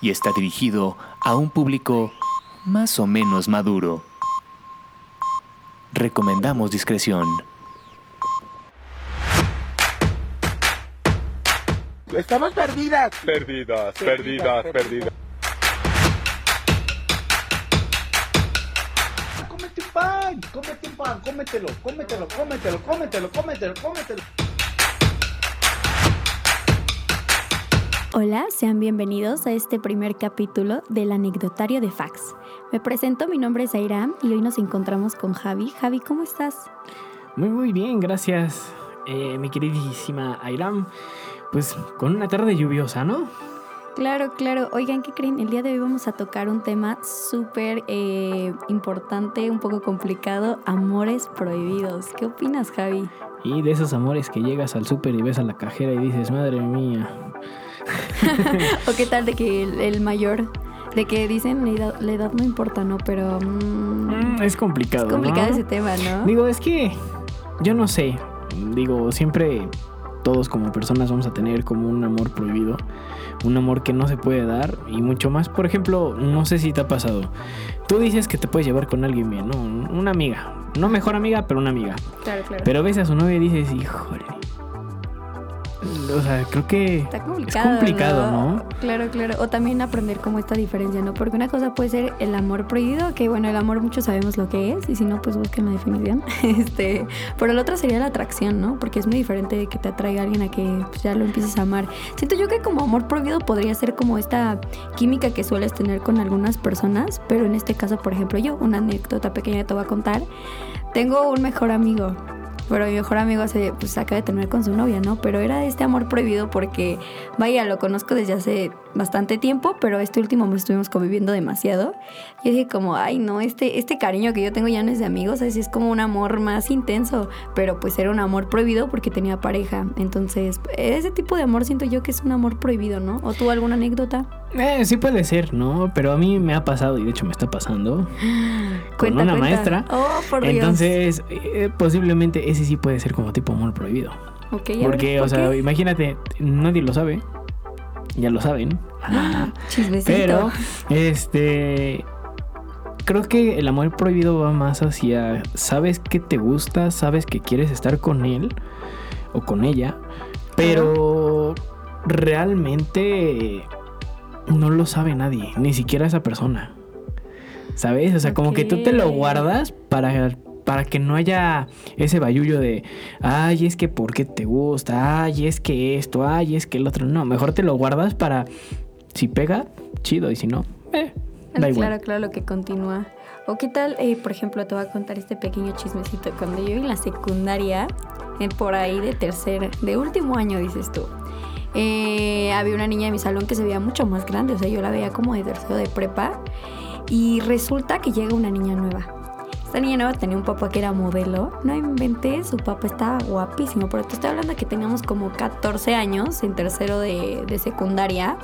y está dirigido a un público más o menos maduro. Recomendamos discreción. Estamos perdidas. Perdidas, perdidas, perdidas. Cómete un pan, cómete un pan, cómetelo, cómetelo, cómetelo, cómetelo, cómetelo, cómetelo. Hola, sean bienvenidos a este primer capítulo del anecdotario de Fax. Me presento, mi nombre es Airam y hoy nos encontramos con Javi. Javi, ¿cómo estás? Muy, muy bien, gracias, eh, mi queridísima Airam. Pues con una tarde lluviosa, ¿no? Claro, claro. Oigan, ¿qué creen? El día de hoy vamos a tocar un tema súper eh, importante, un poco complicado, amores prohibidos. ¿Qué opinas, Javi? Y de esos amores que llegas al súper y ves a la cajera y dices, madre mía. ¿O qué tal de que el, el mayor, de que dicen la edad, la edad no importa, ¿no? Pero... mm, Mm, es complicado. es complicado ¿no? ese tema, ¿no? Digo, es que yo no sé. Digo, siempre todos como personas vamos a tener como un amor prohibido. Un amor que no se puede dar. Y mucho más, por ejemplo, no sé si te ha pasado. Tú dices que te puedes llevar con alguien bien, ¿no? Una amiga. No mejor amiga, pero una amiga. Claro, claro. Pero ves a su novia y dices, híjole. O sea, creo que Está es complicado. complicado, ¿no? Claro, claro. O también aprender como esta diferencia, ¿no? Porque una cosa puede ser el amor prohibido, que bueno, el amor muchos sabemos lo que es, y si no, pues busquen la definición. Este, pero la otra sería la atracción, ¿no? Porque es muy diferente de que te atraiga alguien a que pues, ya lo empieces a amar. Siento yo que como amor prohibido podría ser como esta química que sueles tener con algunas personas, pero en este caso, por ejemplo, yo, una anécdota pequeña que te voy a contar. Tengo un mejor amigo. Pero mi mejor amigo se pues, acaba de terminar con su novia, ¿no? Pero era este amor prohibido porque, vaya, lo conozco desde hace bastante tiempo, pero este último mes estuvimos conviviendo demasiado. Y dije como, ay, no, este, este cariño que yo tengo ya no es de amigos, así es como un amor más intenso. Pero pues era un amor prohibido porque tenía pareja. Entonces, ese tipo de amor siento yo que es un amor prohibido, ¿no? ¿O tú alguna anécdota? Eh, sí puede ser, ¿no? Pero a mí me ha pasado, y de hecho me está pasando, con Cuenta, una cuenta. maestra. Oh, por Dios. Entonces, eh, posiblemente ese sí puede ser como tipo amor prohibido. Ok, a ver, Porque, ¿por o sea, qué? imagínate, nadie lo sabe. Ya lo saben. Chismecito. Pero, este. Creo que el amor prohibido va más hacia. Sabes que te gusta, sabes que quieres estar con él o con ella, pero realmente no lo sabe nadie, ni siquiera esa persona. ¿Sabes? O sea, como que tú te lo guardas para, para que no haya ese bayullo de, ay, es que por qué te gusta, ay, es que esto, ay, es que el otro. No, mejor te lo guardas para, si pega, chido, y si no, eh, da Ah, igual. Claro, claro, lo que continúa. O qué tal, eh, por ejemplo, te voy a contar este pequeño chismecito. Cuando yo en la secundaria, eh, por ahí de tercer, de último año, dices tú, eh, había una niña de mi salón que se veía mucho más grande. O sea, yo la veía como de tercero de prepa. Y resulta que llega una niña nueva. Esta niña nueva tenía un papá que era modelo. No inventé, su papá estaba guapísimo. Pero te estoy hablando que teníamos como 14 años en tercero de, de secundaria.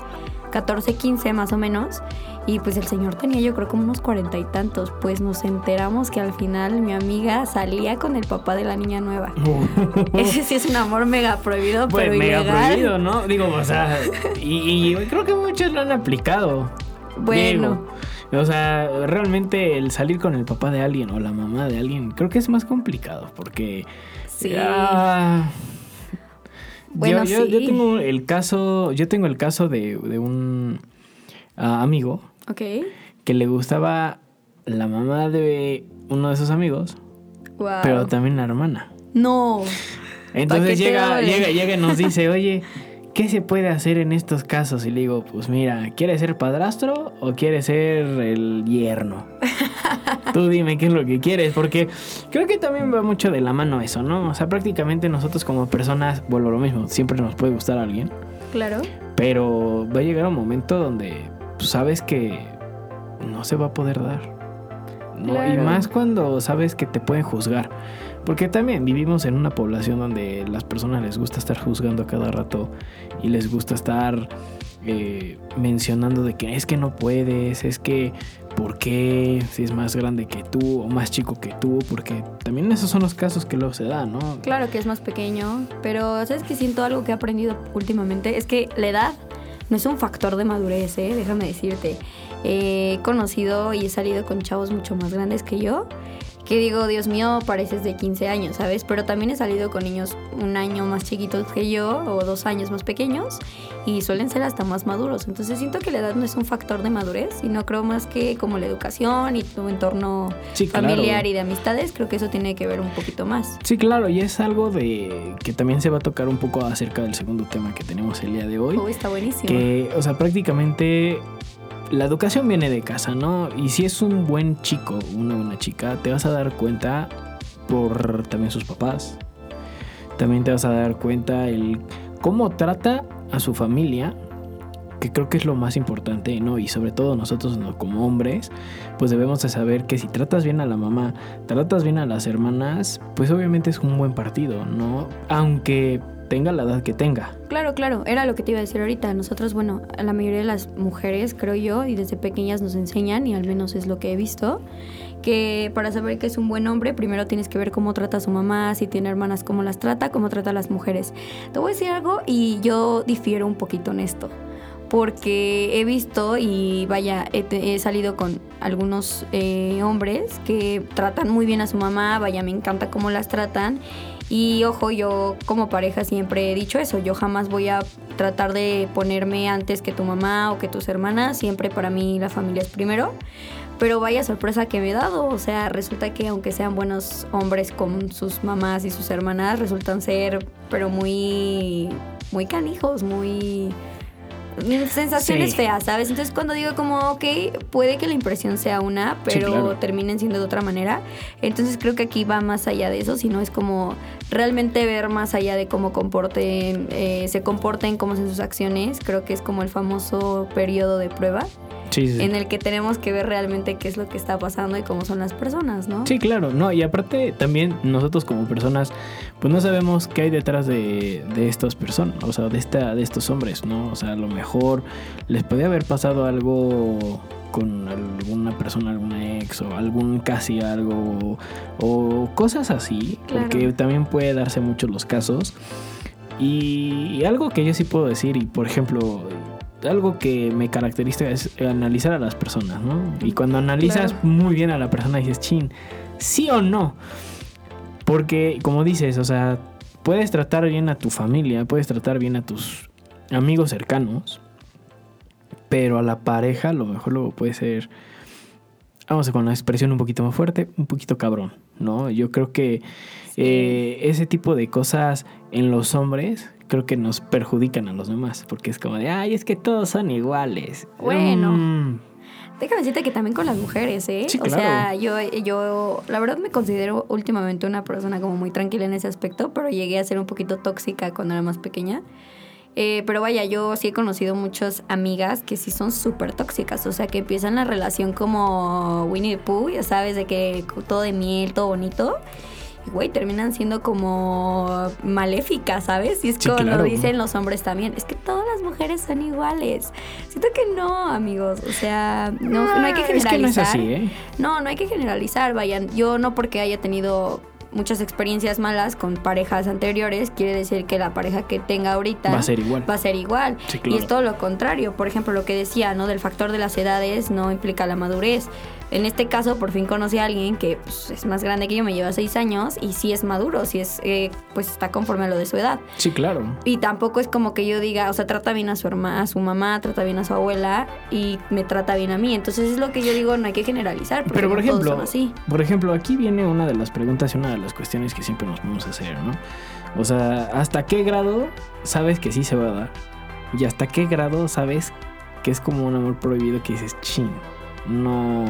14, 15 más o menos. Y pues el señor tenía yo creo como unos cuarenta y tantos. Pues nos enteramos que al final mi amiga salía con el papá de la niña nueva. Ese sí es un amor mega prohibido, Pues pero mega ilegal. prohibido, ¿no? Digo, o sea, y, y creo que muchos lo han aplicado. Bueno. Digo, o sea, realmente el salir con el papá de alguien o la mamá de alguien, creo que es más complicado porque... Sí. ah, Bueno, yo, yo- yo sí. tengo el caso, yo tengo el caso de, de un ah, amigo que le gustaba la mamá de uno de sus amigos, Wow. pero también la hermana. No. Entonces llega, llega, llega y nos dice, oye, ¿qué se puede hacer en estos casos? Y le digo, pues mira, ¿quieres ser padrastro o quieres ser el yerno? Tú dime qué es lo que quieres, porque creo que también va mucho de la mano eso, ¿no? O sea, prácticamente nosotros como personas, vuelvo a lo mismo, siempre nos puede gustar a alguien, Claro. pero va a llegar un momento donde pues, sabes que no se va a poder dar. ¿no? Y más cuando sabes que te pueden juzgar. Porque también vivimos en una población donde las personas les gusta estar juzgando a cada rato y les gusta estar eh, mencionando de que es que no puedes, es que ¿por qué? Si es más grande que tú o más chico que tú, porque también esos son los casos que luego se dan, ¿no? Claro que es más pequeño, pero ¿sabes que siento algo que he aprendido últimamente? Es que la edad no es un factor de madurez, ¿eh? Déjame decirte. He conocido y he salido con chavos mucho más grandes que yo, que digo, Dios mío, pareces de 15 años, ¿sabes? Pero también he salido con niños un año más chiquitos que yo o dos años más pequeños y suelen ser hasta más maduros. Entonces siento que la edad no es un factor de madurez, sino creo más que como la educación y tu entorno Sí, claro. familiar y de amistades, creo que eso tiene que ver un poquito más. Sí, claro, y es algo de que también se va a tocar un poco acerca del segundo tema que tenemos el día de hoy. Oh, está buenísimo. Que, o sea, prácticamente la educación viene de casa, ¿no? Y si es un buen chico, una buena chica, te vas a dar cuenta por también sus papás. También te vas a dar cuenta el cómo trata a su familia, que creo que es lo más importante, ¿no? Y sobre todo nosotros ¿no? como hombres, pues debemos de saber que si tratas bien a la mamá, tratas bien a las hermanas, pues obviamente es un buen partido, ¿no? Aunque tenga la edad que tenga. Claro, claro, era lo que te iba a decir ahorita. Nosotros, bueno, la mayoría de las mujeres, creo yo, y desde pequeñas nos enseñan, y al menos es lo que he visto, que para saber que es un buen hombre, primero tienes que ver cómo trata a su mamá, si tiene hermanas, cómo las trata, cómo trata a las mujeres. Te voy a decir algo y yo difiero un poquito en esto. Porque he visto y vaya, he salido con algunos eh, hombres que tratan muy bien a su mamá, vaya, me encanta cómo las tratan. Y ojo, yo como pareja siempre he dicho eso, yo jamás voy a tratar de ponerme antes que tu mamá o que tus hermanas, siempre para mí la familia es primero. Pero vaya sorpresa que me he dado, o sea, resulta que aunque sean buenos hombres con sus mamás y sus hermanas, resultan ser pero muy muy canijos, muy sensaciones Sí. feas, ¿sabes? Entonces cuando digo como, ok, puede que la impresión sea una, Sí, pero claro. terminen siendo de otra manera. Entonces creo que aquí va más allá de eso, sino es como realmente ver más allá de cómo comporten, eh, se comporten, cómo son sus acciones. Creo que es como el famoso periodo de prueba Sí, sí. en el que tenemos que ver realmente qué es lo que está pasando y cómo son las personas, ¿no? Sí, claro, no, y aparte también nosotros como personas, pues no sabemos qué hay detrás de, de estas personas, o sea, de esta, de estos hombres, ¿no? O sea, a lo mejor les puede haber pasado algo con alguna persona, alguna ex o algún casi algo o cosas así, Claro. porque también puede darse muchos los casos. Y, y algo que yo sí puedo decir, y por ejemplo, algo que me caracteriza es analizar a las personas, ¿no? Y cuando analizas Claro. muy bien a la persona dices, chin, sí o no. Porque, como dices, o sea, puedes tratar bien a tu familia, puedes tratar bien a tus amigos cercanos, pero a la pareja a lo mejor luego puede ser, vamos a con la expresión un poquito más fuerte, un poquito cabrón, ¿no? Yo creo que eh, ese tipo de cosas en los hombres creo que nos perjudican a los demás, porque es como de, ay, es que todos son iguales. Bueno. Mm, Déjame decirte que también con las mujeres, ¿eh? Sí, O claro. sea, yo, yo la verdad me considero últimamente una persona como muy tranquila en ese aspecto, pero llegué a ser un poquito tóxica cuando era más pequeña. Eh, pero vaya, yo sí he conocido muchas amigas que sí son súper tóxicas, o sea, que empiezan la relación como Winnie the Pooh, ya sabes, de que todo de miel, todo bonito. Güey, terminan siendo como maléficas, ¿sabes? Y es Sí, como claro. lo dicen los hombres también. Es que todas las mujeres son iguales. Siento que no, amigos. O sea, no, no hay que Ah, generalizar. Es que no es así, ¿eh? No, no hay que generalizar, vayan. Yo no porque haya tenido muchas experiencias malas con parejas anteriores, quiere decir que la pareja que tenga ahorita Va a ser igual. va a ser igual. Sí, claro. Y es todo lo contrario. Por ejemplo, lo que decía, ¿no? Del factor de las edades no implica la madurez. En este caso, por fin conocí a alguien que pues, es más grande que yo, me lleva seis años, y sí es maduro, sí es, eh, pues está conforme a lo de su edad. Sí, claro. Y tampoco es como que yo diga, o sea, trata bien a su hermana, a su mamá, trata bien a su abuela y me trata bien a mí. Entonces es lo que yo digo, no hay que generalizar. Pero por no ejemplo, son así. por ejemplo, aquí viene una de las preguntas y una de las cuestiones que siempre nos vamos a hacer, ¿no? O sea, ¿hasta qué grado sabes que sí se va a dar? Y hasta qué grado sabes que es como un amor prohibido que dices, chin, no.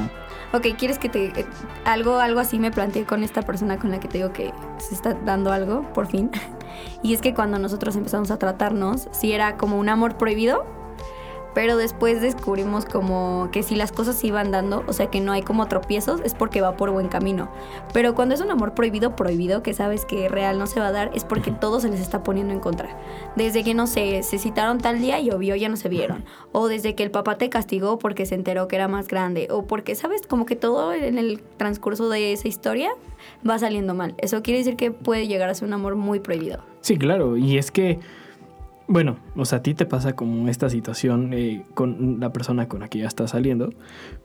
Ok, ¿quieres que te... eh, algo, algo así me planteé con esta persona con la que te digo que se está dando algo, por fin. Y es que cuando nosotros empezamos a tratarnos, sí era como un amor prohibido, pero después descubrimos como que si las cosas se iban dando, o sea que no hay como tropiezos, es porque va por buen camino. Pero cuando es un amor prohibido, prohibido, que sabes que real no se va a dar, es porque todo se les está poniendo en contra. Desde que, no sé, se citaron tal día y obvio ya no se vieron. O desde que el papá te castigó porque se enteró que era más grande. O porque, ¿sabes? Como que todo en el transcurso de esa historia va saliendo mal. Eso quiere decir que puede llegar a ser un amor muy prohibido. Sí, claro, y es que, bueno, o sea, a ti te pasa como esta situación eh, con la persona con la que ya estás saliendo,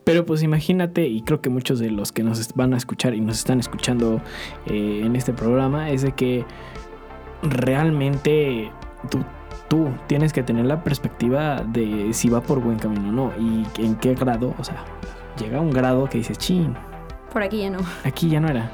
pero pues imagínate, y creo que muchos de los que nos van a escuchar y nos están escuchando eh, en este programa, es de que realmente tú, tú tienes que tener la perspectiva de si va por buen camino o no, y en qué grado, o sea, llega a un grado que dices, chin, Por aquí ya no. aquí ya no era.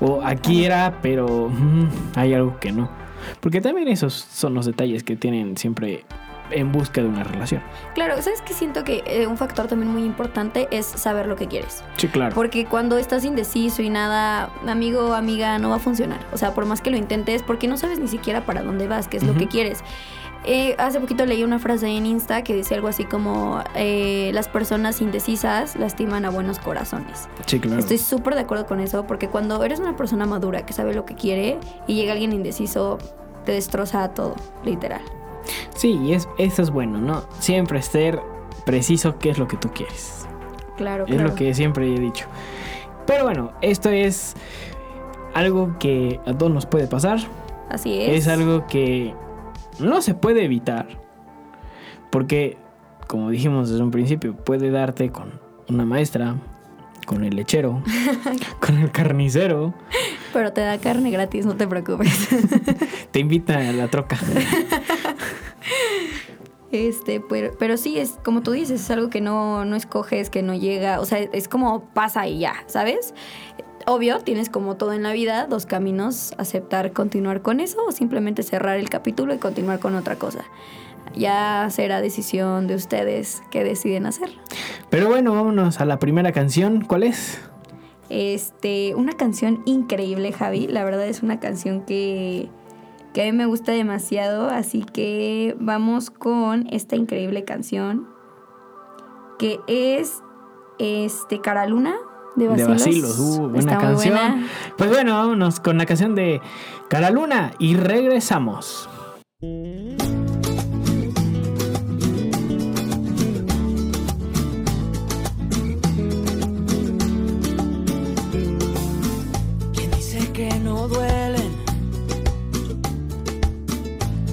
O aquí era, pero mm, hay algo que no. Porque también esos son los detalles que tienen siempre en busca de una relación. Claro, ¿sabes qué? Siento que eh, un factor también muy importante es saber lo que quieres. Sí, claro. Porque cuando estás indeciso y nada, amigo, amiga, no va a funcionar. O sea, por más que lo intentes, porque no sabes ni siquiera para dónde vas, qué es lo que quieres. Eh, hace poquito leí una frase en Insta que decía algo así como, eh, las personas indecisas lastiman a buenos corazones. sí, claro. Estoy súper de acuerdo con eso, porque cuando eres una persona madura que sabe lo que quiere y llega alguien indeciso, te destroza todo, literal. Sí, y es, eso es bueno, ¿no? Siempre ser preciso qué es lo que tú quieres. Claro, Es claro. lo que siempre he dicho. Pero bueno, esto es algo que a todos nos puede pasar. Así es. Es algo que no se puede evitar. Porque, como dijimos desde un principio, puede darte con una maestra, con el lechero, con el carnicero, Pero te da carne gratis, no te preocupes. te invita a la troca. Este, pero, pero sí, es como tú dices, es algo que no, no escoges, que no llega, o sea, es como pasa y ya, ¿sabes? Obvio, tienes como todo en la vida, dos caminos, aceptar continuar con eso o simplemente cerrar el capítulo y continuar con otra cosa. Ya será decisión de ustedes qué deciden hacer. Pero bueno, vámonos a la primera canción. ¿Cuál es? Este, una canción increíble, Javi. La verdad es una canción que, que a mí me gusta demasiado. Así que vamos con esta increíble canción. Que es este Cara Luna de De Basilos. Basilos. Uh, buena Está muy canción. buena. Pues bueno, vámonos con la canción de Cara Luna y regresamos. ¿Quién dice que no duelen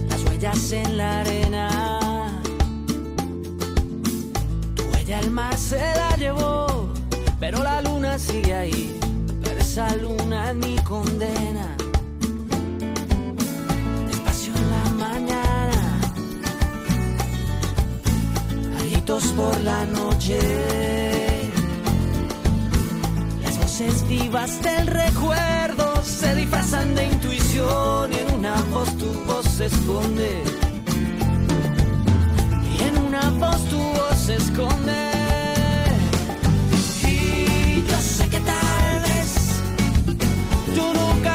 las huellas en la arena? Tu huella el mar se la ahí. Pero esa luna mi condena. Despacio en la mañana, gritos por la noche. Las voces vivas del recuerdo se disfrazan de intuición y en una voz tu voz se esconde. Y en una voz tu voz se esconde. Tú nunca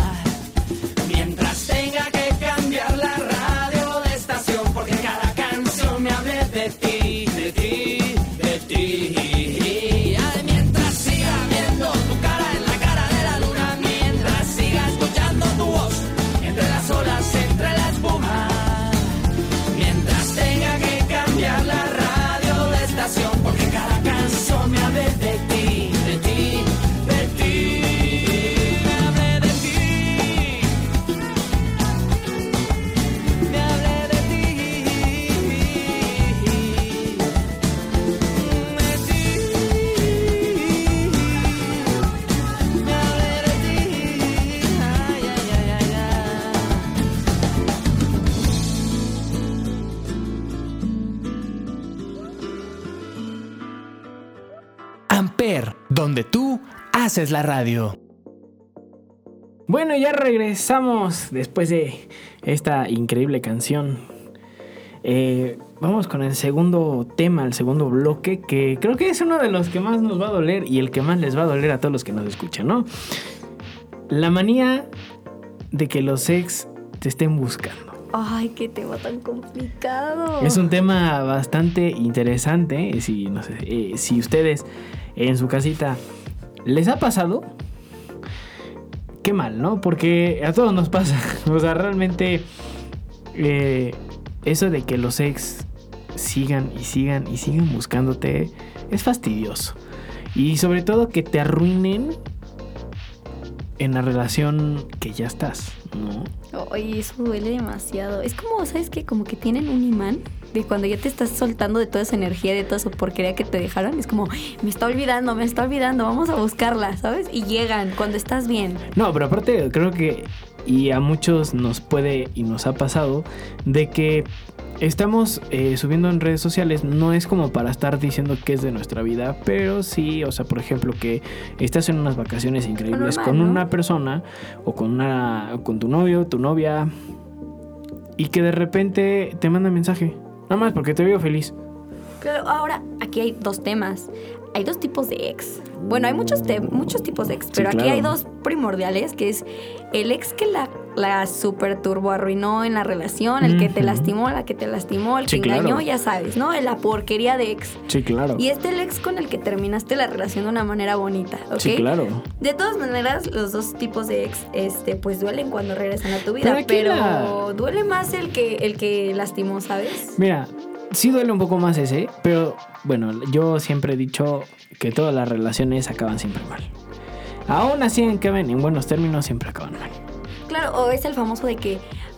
Haces la radio. Bueno, ya regresamos después de esta increíble canción. Eh, vamos con el segundo tema, el segundo bloque, que creo que es uno de los que más nos va a doler y el que más les va a doler a todos los que nos escuchan, ¿no? La manía de que los ex te estén buscando. Ay, qué tema tan complicado. Es un tema bastante interesante. eh, Si, no sé, eh, si ustedes en su casita les ha pasado, qué mal, ¿no? Porque a todos nos pasa. O sea, realmente eh, eso de que los ex sigan y sigan y sigan buscándote es fastidioso. Y sobre todo que te arruinen en la relación que ya estás, ¿no? Oye, eso duele demasiado. Es como, ¿sabes qué? Como que tienen un imán de cuando ya te estás soltando de toda esa energía, de toda esa porquería que te dejaron. Es como, me está olvidando, me está olvidando, vamos a buscarla, ¿sabes? Y llegan cuando estás bien. No, pero aparte creo que, y a muchos nos puede y nos ha pasado, de que estamos eh, subiendo en redes sociales, no es como para estar diciendo que es de nuestra vida, pero sí, o sea, por ejemplo, que estás en unas vacaciones increíbles Normal, con ¿no? una persona o con, una, con tu novio, tu novia, y que de repente te manda mensaje, nada más porque te veo feliz. Claro, ahora aquí hay dos temas. Hay dos tipos de ex. Bueno, hay muchos, muchos tipos de ex, pero aquí hay dos primordiales, que es el ex que la, la super turbo arruinó en la relación, el que te lastimó, la que te lastimó, el Sí, que engañó, claro. ya sabes, ¿no? La porquería de ex. Sí, claro. Y este el ex con el que terminaste la relación de una manera bonita, ¿ok? Sí, claro. De todas maneras, los dos tipos de ex, este, pues duelen cuando regresan a tu vida, Pero pero duele más el que, el que lastimó, ¿sabes? Mira, sí duele un poco más ese, pero bueno, yo siempre he dicho que todas las relaciones acaban siempre mal. Aún así, en que ven en buenos términos, siempre acaban mal. Claro, o es el famoso de que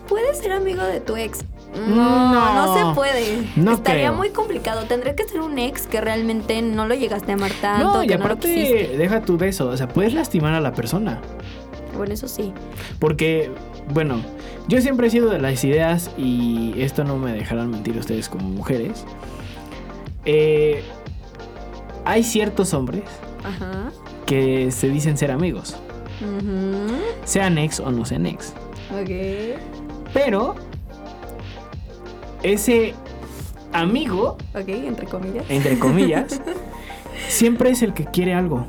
puedes ser amigo de tu ex. No. No, no se puede. No Estaría creo. muy complicado. Tendría que ser un ex que realmente no lo llegaste a amar tanto, no, y que aparte, deja tú de eso. O sea, puedes lastimar a la persona. Bueno, eso sí. Porque, bueno, yo siempre he sido de las ideas, y esto no me dejarán mentir ustedes como mujeres. eh, hay ciertos hombres Ajá. que se dicen ser amigos, Ujú. sean ex o no sean ex. Ok. Pero ese amigo, Ok, entre comillas. entre comillas, siempre es el que quiere algo.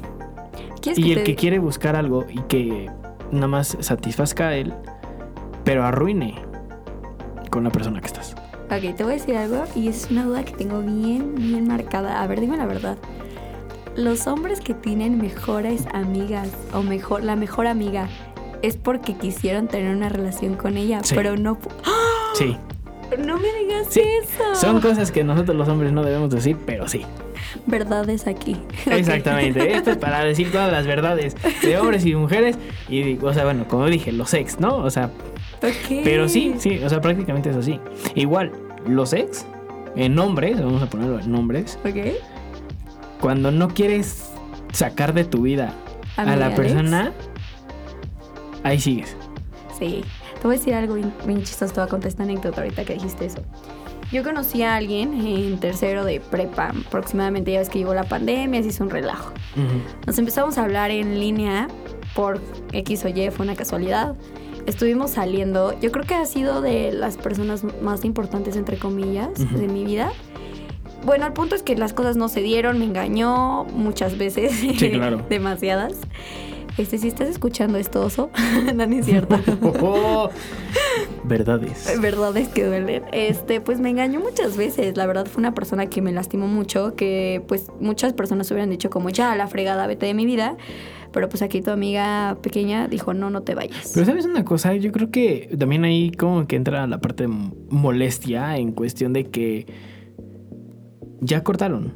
¿Quieres Y que el te- que quiere buscar algo y que nada más satisfazca a él, pero arruine con la persona que estás. Ok, te voy a decir algo y es una duda que tengo bien, bien marcada. A ver, dime la verdad. Los hombres que tienen mejores amigas o mejor, la mejor amiga es porque quisieron tener una relación con ella, Sí. pero no. ¡Ah! Sí, No me digas Sí, eso. son cosas que nosotros los hombres no debemos decir, pero sí. verdades aquí. Exactamente. Esto es para decir todas las verdades de hombres y mujeres. Y, o sea, bueno, como dije, los ex, ¿no? O sea, pero sí, sí, o sea, prácticamente es así. Igual, los ex, en nombres, vamos a ponerlo en nombres, Ok. Cuando no quieres sacar de tu vida a Amiga, la Alex. persona, ahí sigues. Sí. Te voy a decir algo bien, chistoso. Te voy a contar esta anécdota ahorita que dijiste eso. yo conocí a alguien en tercero de prepa, aproximadamente, ya ves que llegó la pandemia, se hizo un relajo. Ujú. Nos empezamos a hablar en línea por X o Y, fue una casualidad. Estuvimos saliendo, yo creo que ha sido de las personas más importantes, entre comillas, Ujú. de mi vida. Bueno, el punto es que las cosas no se dieron, me engañó muchas veces. Sí, claro. Demasiadas. Este, si estás escuchando esto, oso, no, no es cierto. Oh, Verdades. Verdades que duelen. Este, pues me engañó muchas veces. La verdad fue una persona que me lastimó mucho, que pues muchas personas hubieran dicho como ya la fregada, vete de mi vida. Pero pues aquí tu amiga pequeña dijo, no, no te vayas. Pero sabes una cosa, yo creo que también ahí como que entra la parte de molestia en cuestión de que ya cortaron.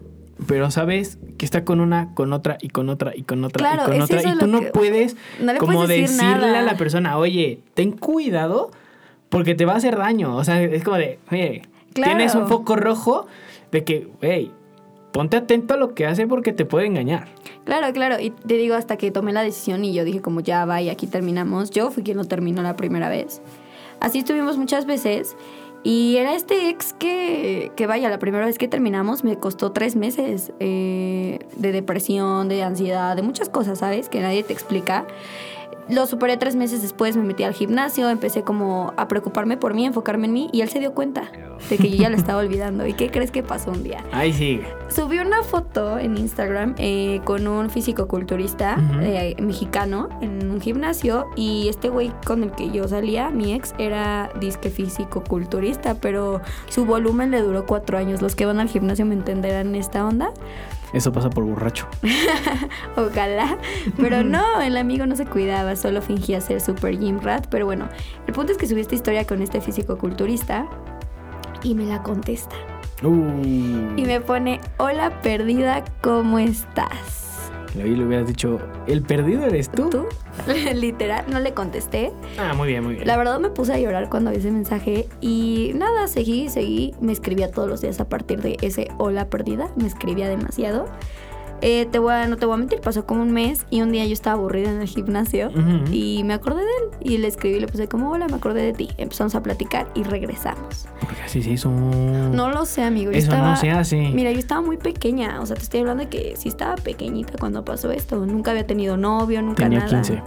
Pero sabes que está con una, con otra y con otra y con otra Claro, y con es otra. Y tú no puedes No le como puedes decir decirle nada. a la persona, oye, ten cuidado porque te va a hacer daño. O sea, es como de, oye, Claro. tienes un foco rojo de que, hey, ponte atento a lo que hace porque te puede engañar. Claro, claro. Y te digo, hasta que tomé la decisión y yo dije como ya va y aquí terminamos. Yo fui quien lo terminó la primera vez. Así estuvimos muchas veces. Y era este ex que, que vaya, la primera vez que terminamos me costó tres meses eh, de depresión, de ansiedad, de muchas cosas, ¿sabes? Que nadie te explica. Lo superé tres meses después, me metí al gimnasio, empecé como a preocuparme por mí, enfocarme en mí y él se dio cuenta de que yo ya lo estaba olvidando. ¿Y qué crees que pasó un día? Ahí sigue. Subí una foto en Instagram eh, con un físico-culturista eh, mexicano en un gimnasio y este güey con el que yo salía, mi ex, era disque físico-culturista, pero su volumen le duró cuatro años. Los que van al gimnasio me entenderán esta onda. Eso pasa por borracho. Ojalá. Pero no, el amigo no se cuidaba, solo fingía ser super gym rat. Pero bueno, el punto es que subí esta historia con este físico-culturista y me la contesta. Uh, Y me pone, hola perdida, ¿cómo estás? Ahí le hubieras dicho, ¿el perdido eres tú? ¿Tú? Literal, no le contesté. Ah, muy bien, muy bien. La verdad me puse a llorar cuando vi ese mensaje y nada, seguí, seguí. Me escribía todos los días a partir de ese hola perdida. Me escribía demasiado. Eh, te voy a, no te voy a mentir, pasó como un mes y un día yo estaba aburrida en el gimnasio y me acordé de él. Y le escribí y le puse como hola, me acordé de ti. Empezamos a platicar y regresamos. Porque así se hizo. No lo sé, amigo. Yo Eso estaba, no se hace. Mira, yo estaba muy pequeña. O sea, te estoy hablando de que sí estaba pequeñita cuando pasó esto. Nunca había tenido novio, nunca Tenía nada. 15.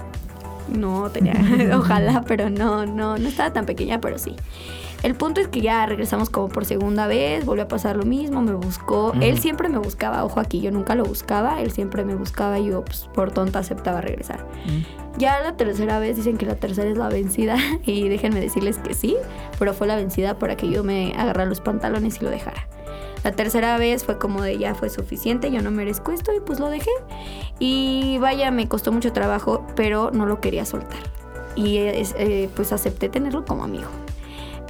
No, tenía. Ojalá, pero no, no, no estaba tan pequeña, pero sí. El punto es que ya regresamos como por segunda vez, volvió a pasar lo mismo, me buscó. Él siempre me buscaba, ojo aquí, yo nunca lo buscaba, él siempre me buscaba y yo pues, por tonta aceptaba regresar. Ya la tercera vez dicen que la tercera es la vencida y déjenme decirles que sí, pero fue la vencida para que yo me agarrara los pantalones y lo dejara. La tercera vez fue como de ya fue suficiente, yo no merezco esto y pues lo dejé. Y vaya, me costó mucho trabajo, pero no lo quería soltar. Y eh, pues acepté tenerlo como amigo.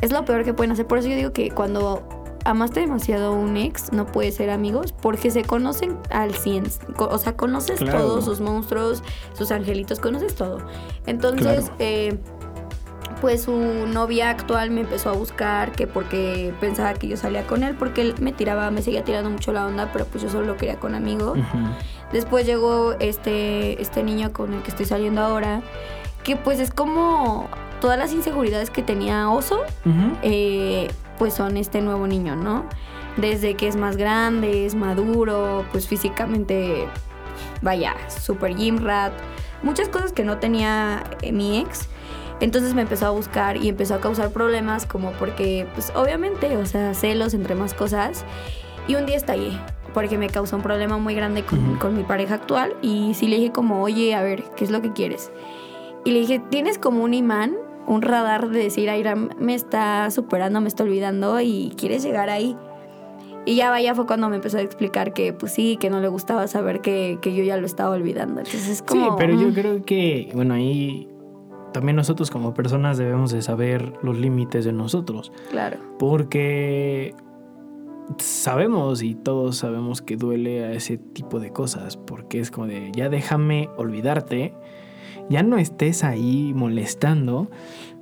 Es lo peor que pueden hacer, por eso yo digo que cuando amaste demasiado a un ex, no puedes ser amigos porque se conocen al 100. Co- O sea, conoces Claro. todos sus monstruos, sus angelitos, conoces todo. Entonces, Claro. eh, pues su novia actual me empezó a buscar que porque pensaba que yo salía con él, porque él me tiraba, me seguía tirando mucho la onda, pero pues yo solo lo quería con amigos. Después llegó este, este niño con el que estoy saliendo ahora, que pues es como todas las inseguridades que tenía Oso, eh, pues son este nuevo niño, ¿no? Desde que es más grande, es maduro, pues físicamente, vaya, super gym rat, muchas cosas que no tenía eh, mi ex. Entonces me empezó a buscar y empezó a causar problemas como porque, pues obviamente, o sea, celos entre más cosas. Y un día estallé porque me causó un problema muy grande con, con mi pareja actual y sí le dije como, oye, a ver, ¿qué es lo que quieres? Y le dije, tienes como un imán, un radar de decir, Aira me está superando, me está olvidando y quieres llegar ahí. Y ya vaya fue cuando me empezó a explicar que pues sí, que no le gustaba saber que, que yo ya lo estaba olvidando. Entonces es como... Sí, pero yo creo que, bueno, ahí también nosotros como personas debemos de saber los límites de nosotros. Claro. Porque sabemos y todos sabemos que duele a ese tipo de cosas. Porque es como de, ya déjame olvidarte. Ya no estés ahí molestando.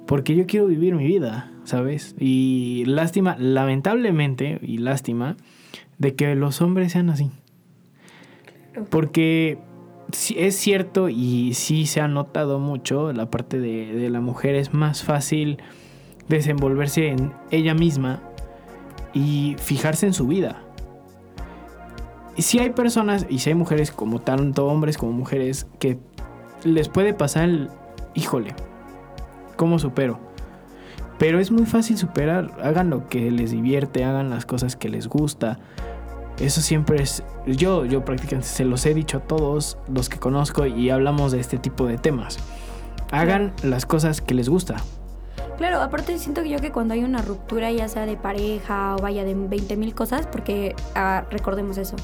Porque yo quiero vivir mi vida, ¿sabes? Y lástima, lamentablemente, y lástima, de que los hombres sean así. Porque es cierto y sí se ha notado mucho, la parte de, de la mujer es más fácil desenvolverse en ella misma y fijarse en su vida. Y si hay personas y si hay mujeres como tanto hombres como mujeres que les puede pasar el, híjole, ¿cómo supero? Pero es muy fácil superar, hagan lo que les divierte, hagan las cosas que les gusta. Eso siempre es, yo, yo prácticamente se los he dicho a todos los que conozco y hablamos de este tipo de temas. Hagan las cosas que les gusta. Claro, aparte siento yo que cuando hay una ruptura, ya sea de pareja o vaya de 20 mil cosas, porque ah, recordemos eso.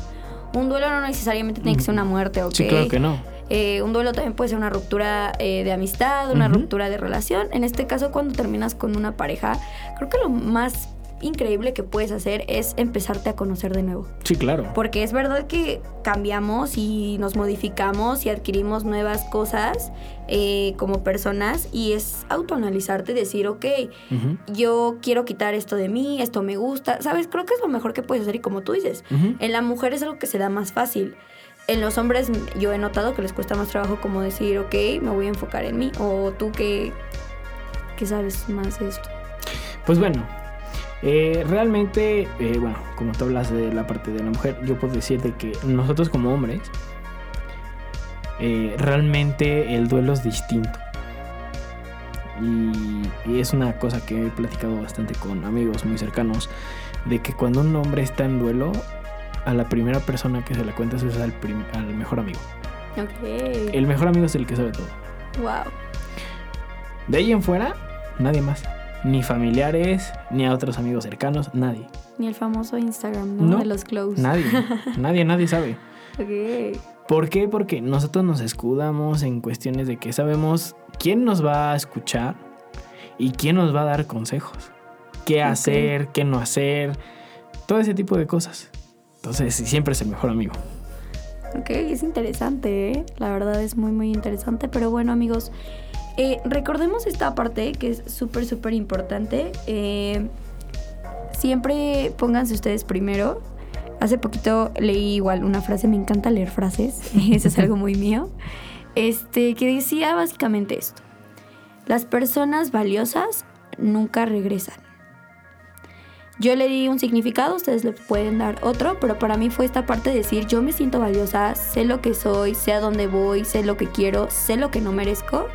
Un duelo no necesariamente tiene que ser una muerte, ¿ok? Sí, claro que no. Eh, un duelo también puede ser una ruptura eh, de amistad, una ruptura de relación. En este caso, cuando terminas con una pareja, creo que lo más increíble que puedes hacer es empezarte a conocer de nuevo. Sí, claro. Porque es verdad que cambiamos y nos modificamos y adquirimos nuevas cosas eh, como personas y es autoanalizarte y decir, ok, yo quiero quitar esto de mí, esto me gusta, ¿sabes? Creo que es lo mejor que puedes hacer y como tú dices, en la mujer es algo que se da más fácil. En los hombres yo he notado que les cuesta más trabajo como decir, ok, me voy a enfocar en mí. O tú que, que sabes más de esto. Pues bueno, eh, realmente, eh, bueno, como tú hablas de la parte de la mujer, yo puedo decirte que nosotros como hombres, eh, realmente el duelo es distinto. Y, y es una cosa que he platicado bastante con amigos muy cercanos, de que cuando un hombre está en duelo, a la primera persona que se le cuentas es al, al mejor amigo. El mejor amigo es el que sabe todo. Wow. De ahí en fuera, nadie más. Ni familiares, ni a otros amigos cercanos, nadie. Ni el famoso Instagram, ¿no? No, de los close. Nadie, nadie, nadie sabe. Ok. ¿Por qué? Porque nosotros nos escudamos en cuestiones de que sabemos quién nos va a escuchar y quién nos va a dar consejos. Qué hacer, qué no hacer, todo ese tipo de cosas. Entonces, siempre es el mejor amigo. Ok, es interesante, ¿eh? La verdad es muy, muy interesante. Pero bueno, amigos, eh, recordemos esta parte que es súper, súper importante. Eh, siempre pónganse ustedes primero. Hace poquito leí igual una frase, me encanta leer frases, eso es algo muy mío. Este, que decía básicamente esto: Las personas valiosas nunca regresan. Yo le di un significado, ustedes le pueden dar otro, pero para mí fue esta parte de decir, yo me siento valiosa, sé lo que soy, sé a dónde voy, sé lo que quiero, sé lo que no merezco.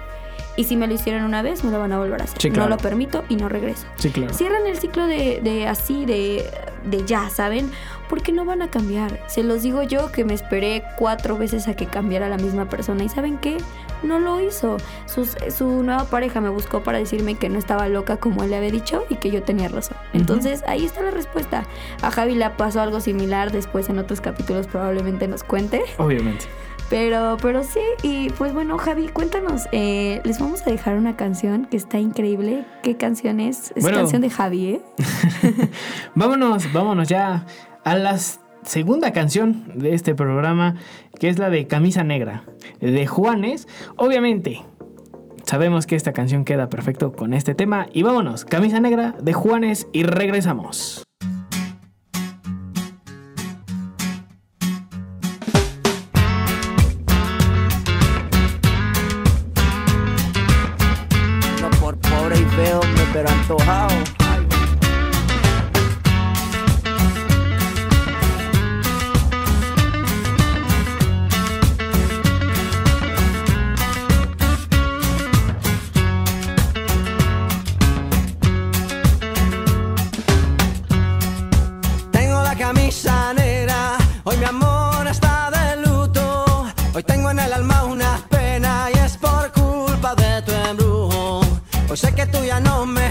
Y si me lo hicieron una vez, me lo van a volver a hacer. Sí, claro. No lo permito y no regreso. Sí, claro. Cierran el ciclo de, de así, de, de ya, ¿saben? Porque no van a cambiar. Se los digo yo que me esperé cuatro veces a que cambiara la misma persona. ¿Y saben qué? No lo hizo. Sus- su nueva pareja me buscó para decirme que no estaba loca como él le había dicho y que yo tenía razón. Entonces ahí está la respuesta. A Javi le pasó algo similar. Después en otros capítulos probablemente nos cuente. Obviamente. Pero, pero sí, y pues bueno, Javi, cuéntanos, eh, les vamos a dejar una canción que está increíble. ¿Qué canción es? Es Bueno. canción de Javi, ¿eh? Vámonos, vámonos ya a la segunda canción de este programa, que es la de Camisa Negra, de Juanes. Obviamente, sabemos que esta canción queda perfecto con este tema. Y vámonos, Camisa Negra de Juanes y regresamos. Hoy sé que tú ya no me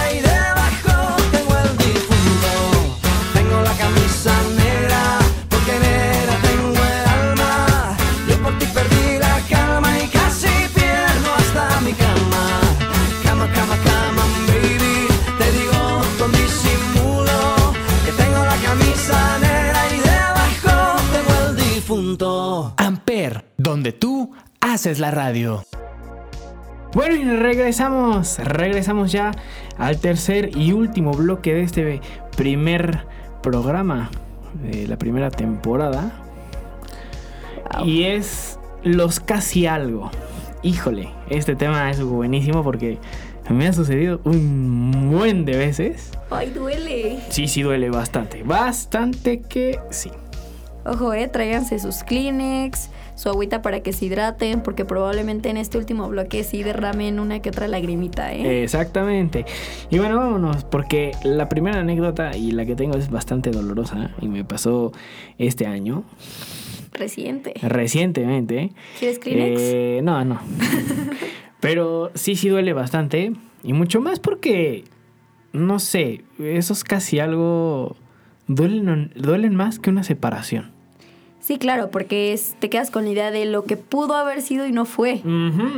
haces la radio. Bueno, y regresamos, regresamos ya al tercer y último bloque de este primer programa de la primera temporada. Y es los casi algo. Híjole, este tema es buenísimo porque me ha sucedido un buen de veces. Ay, duele. Sí, sí duele bastante. Bastante que sí. Ojo, eh, tráiganse sus Kleenex, su agüita para que se hidraten, porque probablemente en este último bloque sí derramen una que otra lagrimita, ¿eh? Exactamente. Y bueno, vámonos, porque la primera anécdota y la que tengo es bastante dolorosa y me pasó este año, Reciente. recientemente. ¿Quieres Kleenex? Eh, no, no. Pero sí, sí duele bastante. Y mucho más porque, no sé, esos casi algo duelen, duelen más que una separación. Sí, claro, porque es, te quedas con la idea de lo que pudo haber sido y no fue.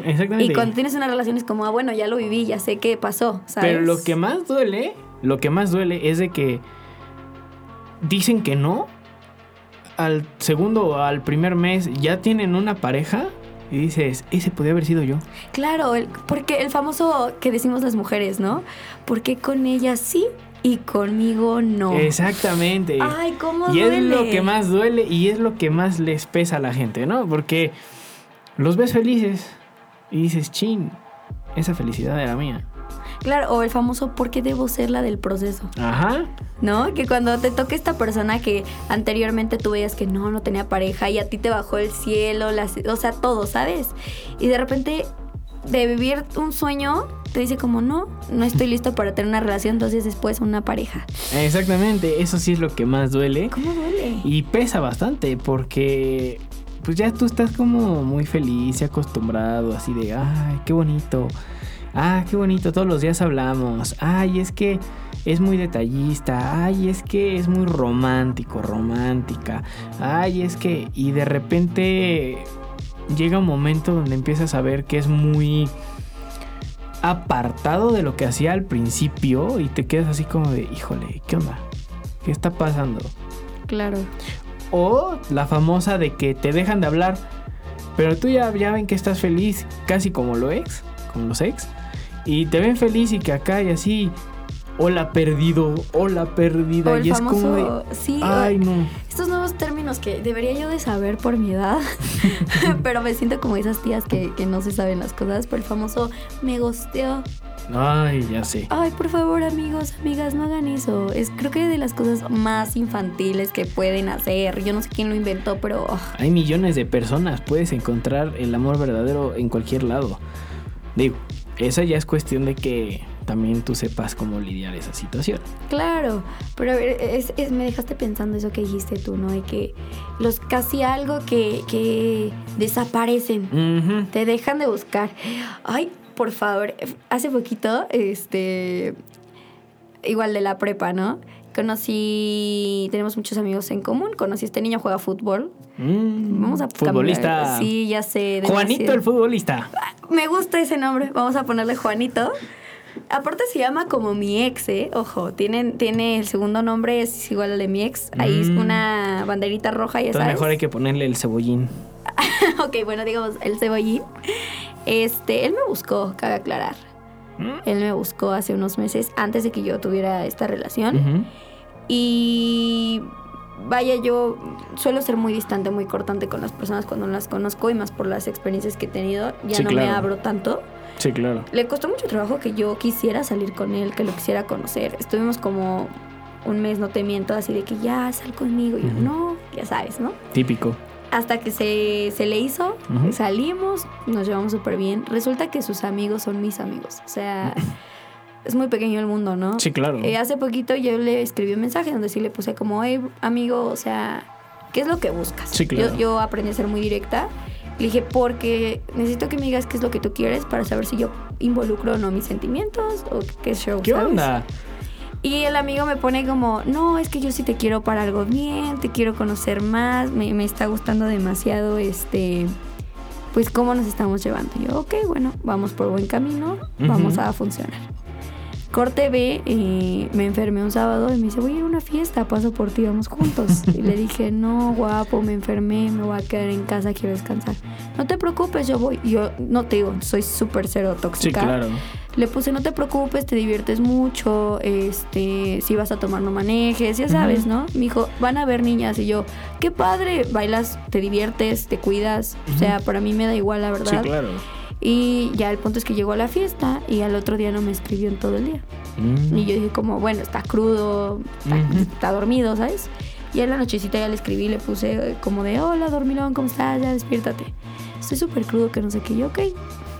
Exactamente. Y cuando tienes una relación es como, ah, bueno, ya lo viví, ya sé qué pasó, ¿sabes? Pero lo que más duele, lo que más duele es de que dicen que no. Al segundo o al primer mes ya tienen una pareja y dices, ese podría haber sido yo. Claro, el- porque el famoso que decimos las mujeres, ¿no? Porque con ella sí y conmigo no. Exactamente. Ay, cómo y duele. es lo que más duele y es lo que más les pesa a la gente, ¿no? Porque los ves felices y dices, chin, esa felicidad era mía. Claro, o el famoso ¿por qué debo ser la del proceso? Ajá. ¿No? Que cuando te toque esta persona que anteriormente tú veías que no, no tenía pareja y a ti te bajó el cielo, las, o sea, todo, ¿sabes? Y de repente de vivir un sueño te dice como no, no estoy listo para tener una relación, entonces después una pareja. Exactamente, eso sí es lo que más duele. ¿Cómo duele? Y pesa bastante porque pues ya tú estás como muy feliz y acostumbrado así de, ay, qué bonito. Ah, qué bonito, todos los días hablamos. Ay, es que es muy detallista. Ay, es que es muy romántico, romántica. Ay, es que... Y de repente llega un momento donde empiezas a ver que es muy apartado de lo que hacía al principio y te quedas así como de, híjole, ¿qué onda? ¿Qué está pasando? Claro. O la famosa de que te dejan de hablar, pero tú ya, ya ven que estás feliz, casi como lo ex, como los ex, y te ven feliz y que acá y así, hola perdido, hola perdida. O el y es como de, sí, ay no. estos nuevos términos que debería yo de saber por mi edad, pero me siento como esas tías que, que no se saben las cosas, por el famoso me gosteó. Ay, ya sé. Ay, por favor, amigos, amigas, no hagan eso. Es creo que de las cosas más infantiles que pueden hacer. Yo no sé quién lo inventó, pero oh, Hay millones de personas, puedes encontrar el amor verdadero en cualquier lado. Digo, esa ya es cuestión de que también tú sepas cómo lidiar esa situación. claro. Pero a ver, es- es- me dejaste pensando eso que dijiste tú, ¿no? De que los casi algo que, que desaparecen. Te dejan de buscar. Ay, por favor. Hace poquito, este. Igual de la prepa, ¿no? Conocí. Tenemos muchos amigos en común. Conocí a este niño, juega fútbol. Mm, Vamos a Futbolista. cambiar- Sí, ya sé. Juanito demasiado. el futbolista. Me gusta ese nombre. Vamos a ponerle Juanito. Aparte se llama como mi ex, ¿eh? Ojo, tiene, tiene el segundo nombre, es igual al de mi ex. Ahí es Mm. una banderita roja, ya Entonces sabes. mejor hay que ponerle el cebollín. ok, bueno, digamos, el cebollín. Este, él me buscó, cabe aclarar. ¿Mm? Él me buscó hace unos meses antes de que yo tuviera esta relación. Y vaya, yo suelo ser muy distante, muy cortante con las personas cuando no las conozco y más por las experiencias que he tenido. Ya Sí, no me abro tanto. Sí, claro. Le costó mucho trabajo que yo quisiera salir con él, que lo quisiera conocer. Estuvimos como un mes, no te miento, así de que ya sal conmigo. Y yo, no, ya sabes, ¿no? Típico. Hasta que se, se le hizo, salimos, nos llevamos súper bien. Resulta que sus amigos son mis amigos. O sea, es muy pequeño el mundo, ¿no? Sí, claro. Eh, hace poquito yo le escribí un mensaje donde sí le puse como, hey, amigo, o sea, ¿qué es lo que buscas? Sí, claro. yo, yo aprendí a ser muy directa. Le dije, porque necesito que me digas qué es lo que tú quieres para saber si yo involucro o no mis sentimientos o qué show. ¿Qué ¿sabes? onda? Y el amigo me pone como, no, es que yo sí te quiero para algo bien, te quiero conocer más, me, me está gustando demasiado este, pues cómo nos estamos llevando. Y yo, ok, bueno, vamos por buen camino, vamos a funcionar. Corte B, eh, me enfermé un sábado y me dice, voy a ir a una fiesta, paso por ti, vamos juntos. Y le dije, no, guapo, me enfermé, me voy a quedar en casa, quiero descansar. No te preocupes, yo voy. Yo no te digo, soy súper cero Sí, tóxica. claro. Le puse, no te preocupes, te diviertes mucho, este, si vas a tomar no manejes, ya sabes. ¿no? Me dijo, van a ver niñas y yo, qué padre, bailas, te diviertes, te cuidas, o sea, para mí me da igual, la Sí, verdad. claro. Y ya el punto es que llegó a la fiesta y al otro día no me escribió en todo el día. Mm. Y yo dije como, bueno, está crudo, está, dormido, ¿sabes? Y en la nochecita ya le escribí, le puse eh, como de, hola, dormilón, ¿cómo estás? Ya despiértate. Estoy súper crudo que no sé qué. Yo, ok.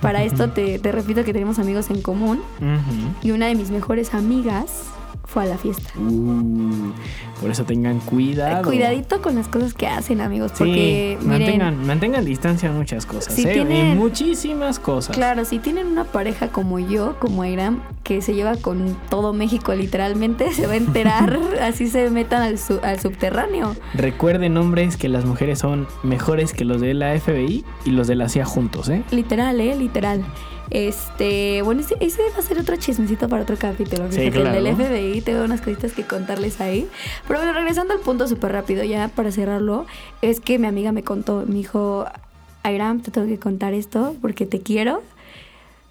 Para esto te, te repito que tenemos amigos en común y una de mis mejores amigas fue a la fiesta. Uh, por eso tengan cuidado. Cuidadito con las cosas que hacen, amigos, Sí, porque miren, mantengan, mantengan distancia en muchas cosas, Si ¿eh? tienen- En muchísimas cosas. claro, si tienen una pareja como yo, como Airam, que se lleva con todo México literalmente, se va a enterar, así se metan al, su- al subterráneo. Recuerden, hombres, que las mujeres son mejores que los de la FBI y los de la CIA juntos, ¿eh? Literal, eh, literal. Este, bueno, ese, ese va a ser otro chismecito para otro capítulo. Sí, claro. El del FBI, tengo unas cositas que contarles ahí. Pero bueno, regresando al punto súper rápido, ya para cerrarlo, es que mi amiga me contó, me dijo, Airam, te tengo que contar esto porque te quiero.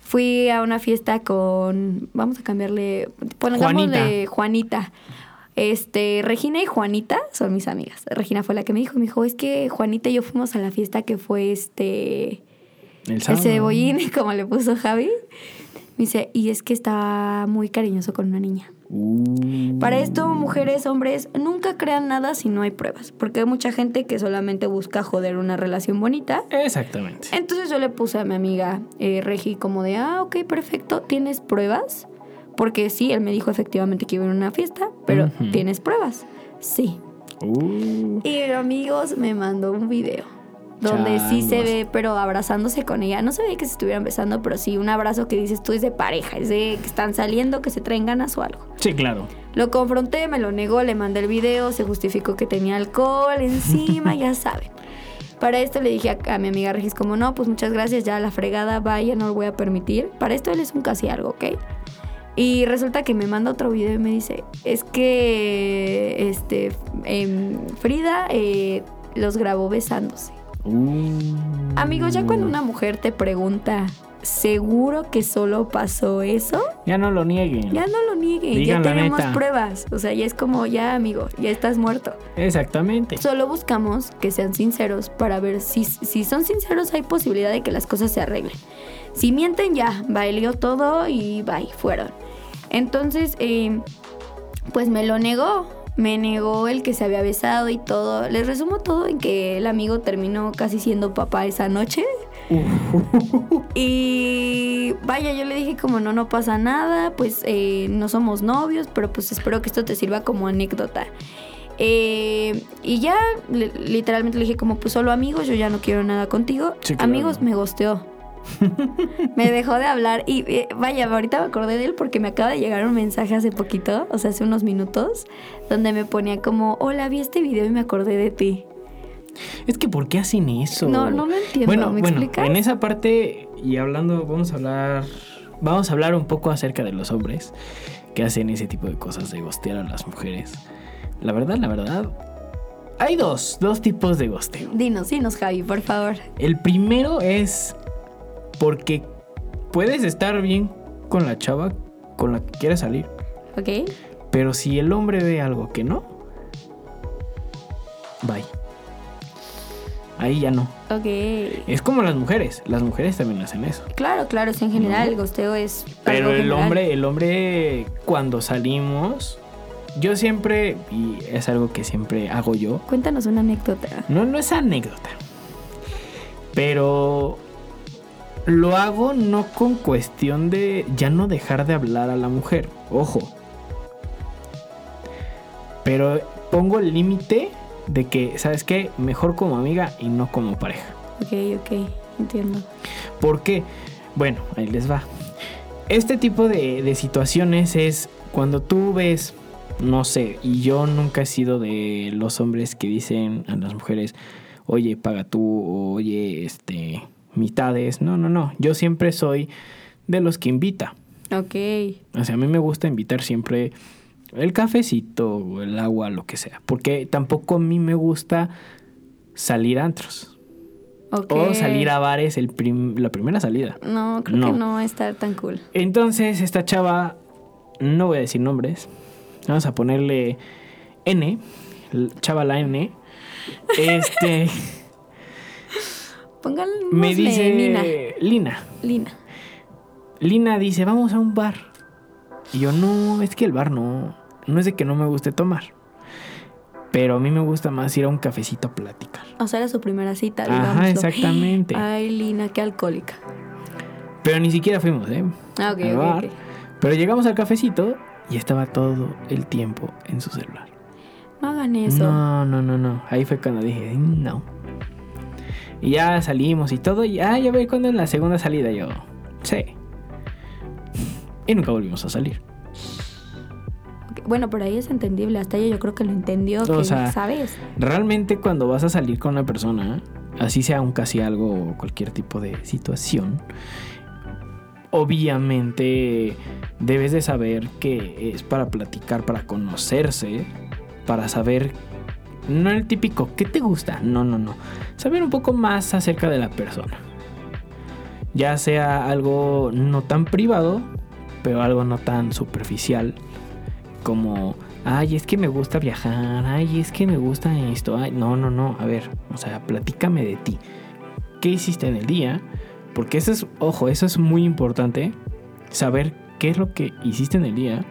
Fui a una fiesta con, vamos a cambiarle, pongámosle Juanita. Este, Regina y Juanita son mis amigas. Regina fue la que me dijo, me dijo, es que Juanita y yo fuimos a la fiesta que fue este... El El cebollín, como le puso Javi. Me dice, y es que está muy cariñoso con una niña. Uh, Para esto, mujeres, hombres, nunca crean nada si no hay pruebas. Porque hay mucha gente que solamente busca joder una relación bonita. Exactamente. Entonces yo le puse a mi amiga eh, Regi como de, ah, ok, perfecto, ¿tienes pruebas? Porque sí, él me dijo efectivamente que iba a una fiesta, pero. ¿tienes pruebas? Sí. Uh, Y amigos me mandó un video donde sí se ve, pero abrazándose con ella. No se ve que se estuvieran besando, pero sí un abrazo que dices tú es de pareja, es de que están saliendo, que se traen ganas o algo. sí, claro. Lo confronté, me lo negó, le mandé el video, se justificó que tenía alcohol encima, ya saben. Para esto le dije a, a mi amiga Regis como, no, pues muchas gracias, ya la fregada, vaya, no lo voy a permitir. Para esto él es un casi algo, ¿ok? Y resulta que me manda otro video y me dice, es que este em, Frida eh, los grabó besándose. Uh, Amigos, ya cuando una mujer te pregunta, ¿seguro que solo pasó eso? Ya no lo nieguen. Ya no lo nieguen, Digan ya tenemos neta. pruebas. O sea, ya es como, ya amigo, ya estás muerto. Exactamente. Solo buscamos que sean sinceros para ver si, si son sinceros hay posibilidad de que las cosas se arreglen. Si mienten ya, bailó todo y bye, fueron. Entonces, eh, pues me lo negó. Me negó el que se había besado y todo. Les resumo todo en que el amigo terminó casi siendo papá esa noche. Y vaya, yo le dije como no, no pasa nada, pues eh, no somos novios, pero pues espero que esto te sirva como anécdota. Eh, y ya li- literalmente le dije como pues solo amigos, yo ya no quiero nada contigo. Sí, claro. Amigos, me gosteó. Me dejó de hablar y eh, vaya, ahorita me acordé de él porque me acaba de llegar un mensaje hace poquito, o sea, hace unos minutos, donde me ponía como, hola, vi este video y me acordé de ti. Es que ¿por qué hacen eso? No, no lo entiendo, Bueno, ¿me bueno, explicas? en esa parte y hablando, vamos a hablar, vamos a hablar un poco acerca de los hombres que hacen ese tipo de cosas de gostear a las mujeres. La verdad, la verdad, hay dos, dos tipos de gosteo. Dinos, dinos, Javi, por favor. El primero es porque puedes estar bien con la chava con la que quieres salir, ¿Ok? pero si el hombre ve algo que no, bye. Ahí ya no. Ok. Es como las mujeres. Las mujeres también hacen eso. Claro, claro, es en general, el gosteo es. Pero el general. hombre, el hombre cuando salimos, yo siempre, y es algo que siempre hago yo, Cuéntanos una anécdota. no, no es anécdota, pero lo hago no con cuestión de ya no dejar de hablar a la mujer, ojo. Pero pongo el límite de que, ¿sabes qué? Mejor como amiga y no como pareja. Ok, ok, entiendo. ¿Por qué? Bueno, ahí les va. Este tipo de, de situaciones es cuando tú ves, no sé, y yo nunca he sido de los hombres que dicen a las mujeres, oye, paga tú, oye, este, mitades. No, no, no. Yo siempre soy de los que invita. Ok. O sea, a mí me gusta invitar siempre el cafecito o el agua, lo que sea. Porque tampoco a mí me gusta salir a antros. Ok. O salir a bares el prim- la primera salida. No, creo No. que no va a estar tan cool. Entonces, esta chava, no voy a decir nombres, vamos a ponerle N, chava la N. Este, Pónganle me dice Nina. Lina. Lina. Lina dice, vamos a un bar. Y yo, no, es que el bar no, no es de que no me guste tomar. Pero a mí me gusta más ir a un cafecito a platicar. O sea, era su primera cita, Ajá, exactamente. Ay, Lina, qué alcohólica. Pero ni siquiera fuimos, ¿eh? Ah, ok, Al bar. ok. Pero llegamos al cafecito y estaba todo el tiempo en su celular. No hagan eso. No, no, no, no. Ahí fue cuando dije, no. Y ya salimos y todo. Y ah, ya ve cuando en la segunda salida yo. Sí. Y nunca volvimos a salir. Bueno, pero ahí es entendible. Hasta ella yo creo que lo entendió. O que, sea, ¿Sabes? Realmente cuando vas a salir con una persona, así sea un casi algo o cualquier tipo de situación, obviamente debes de saber que es para platicar, para conocerse, para saber, no el típico, ¿qué te gusta? No, no, no. Saber un poco más acerca de la persona. Ya sea algo no tan privado, pero algo no tan superficial como, ay, es que me gusta viajar, ay, es que me gusta esto, ay, no, no, no, a ver, o sea, platícame de ti. ¿Qué hiciste en el día? Porque eso es, ojo, eso es muy importante, saber qué es lo que hiciste en el día.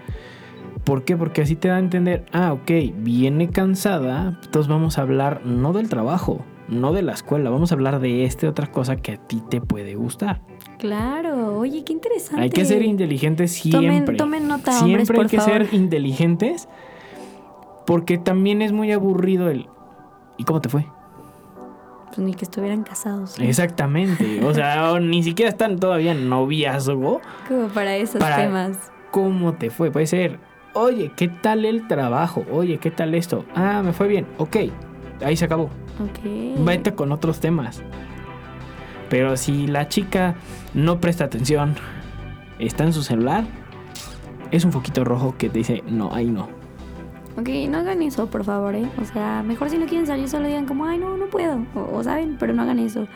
¿Por qué? Porque así te da a entender, ah, ok, viene cansada, entonces vamos a hablar no del trabajo, no de la escuela, vamos a hablar de esta otra cosa que a ti te puede gustar. Claro. Oye, qué interesante. Hay que ser inteligentes Tomen- siempre. tomen nota, siempre hombres, hay por que favor. ser inteligentes porque también es muy aburrido el ¿y cómo te fue? Pues ni que estuvieran casados. ¿no? Exactamente. O sea, ni siquiera están todavía en noviazgo. Como para esos Para- temas. ¿Cómo te fue? Puede ser, oye, ¿qué tal el trabajo? Oye, ¿qué tal esto? Ah, me fue bien. Ok, ahí se acabó. Ok. Vete con otros temas. Pero si la chica no presta atención, está en su celular, es un foquito rojo que te dice, no, ahí no. Ok, no hagan eso, por favor, ¿eh? O sea, mejor si no quieren salir, solo digan como, ay, no, no puedo. O, o saben, pero no hagan eso.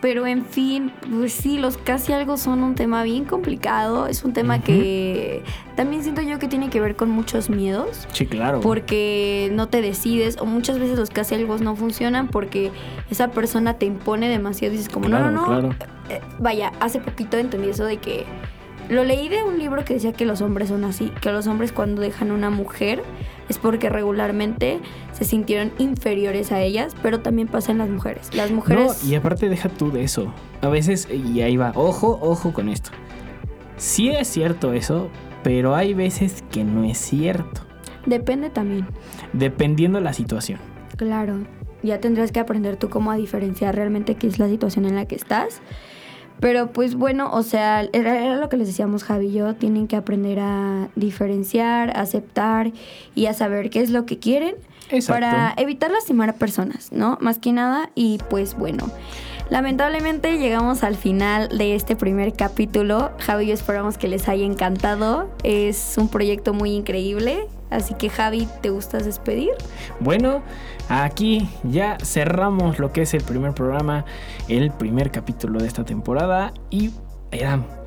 Pero en fin, pues sí, los casi algo son un tema bien complicado. Es un tema que también siento yo que tiene que ver con muchos miedos. Sí, claro. Porque no te decides, o muchas veces los casi algo no funcionan porque esa persona te impone demasiado. Dices, como, Claro, no, no, no. claro. Eh, vaya, hace poquito entendí eso de que. Lo leí de un libro que decía que los hombres son así, que los hombres cuando dejan a una mujer es porque regularmente se sintieron inferiores a ellas, pero también pasa en las mujeres. Las mujeres... No, y aparte deja tú de eso. A veces, y ahí va, ojo, ojo con esto. Sí es cierto eso, pero hay veces que no es cierto. Depende también. Dependiendo la situación. Claro, ya tendrás que aprender tú cómo a diferenciar realmente qué es la situación en la que estás. Pero pues bueno, o sea, era, era lo que les decíamos Javi y yo, tienen que aprender a diferenciar, a aceptar y a saber qué es lo que quieren Exacto. para evitar lastimar a personas, ¿no? Más que nada y pues bueno. Lamentablemente llegamos al final de este primer capítulo. Javi y yo esperamos que les haya encantado. Es un proyecto muy increíble. Así que Javi, ¿te gustas despedir? Bueno, aquí ya cerramos lo que es el primer programa, el primer capítulo de esta temporada. Y,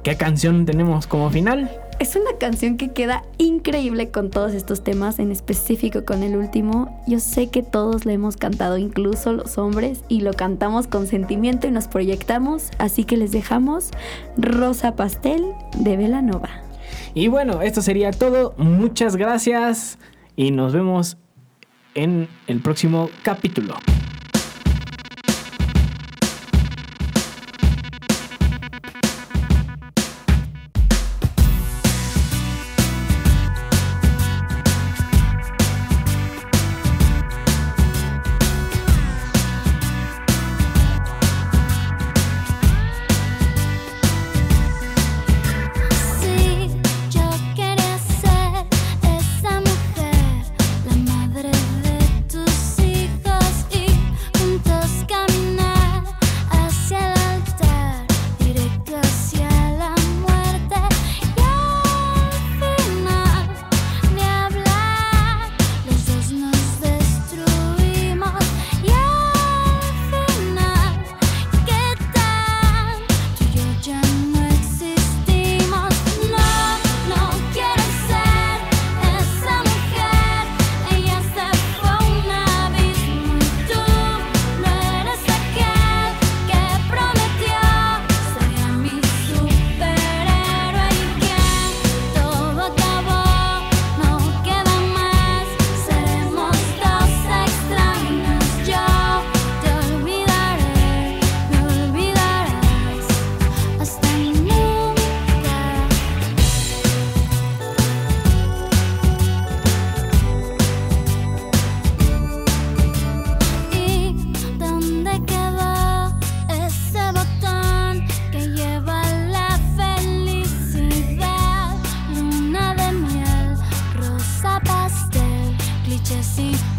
¿qué canción tenemos como final? Es una canción que queda increíble con todos estos temas, en específico con el último. Yo sé que todos le hemos cantado, incluso los hombres, y lo cantamos con sentimiento y nos proyectamos. Así que les dejamos Rosa Pastel de Velanova. Y bueno, esto sería todo. Muchas gracias y nos vemos en el próximo capítulo.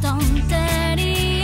tontería.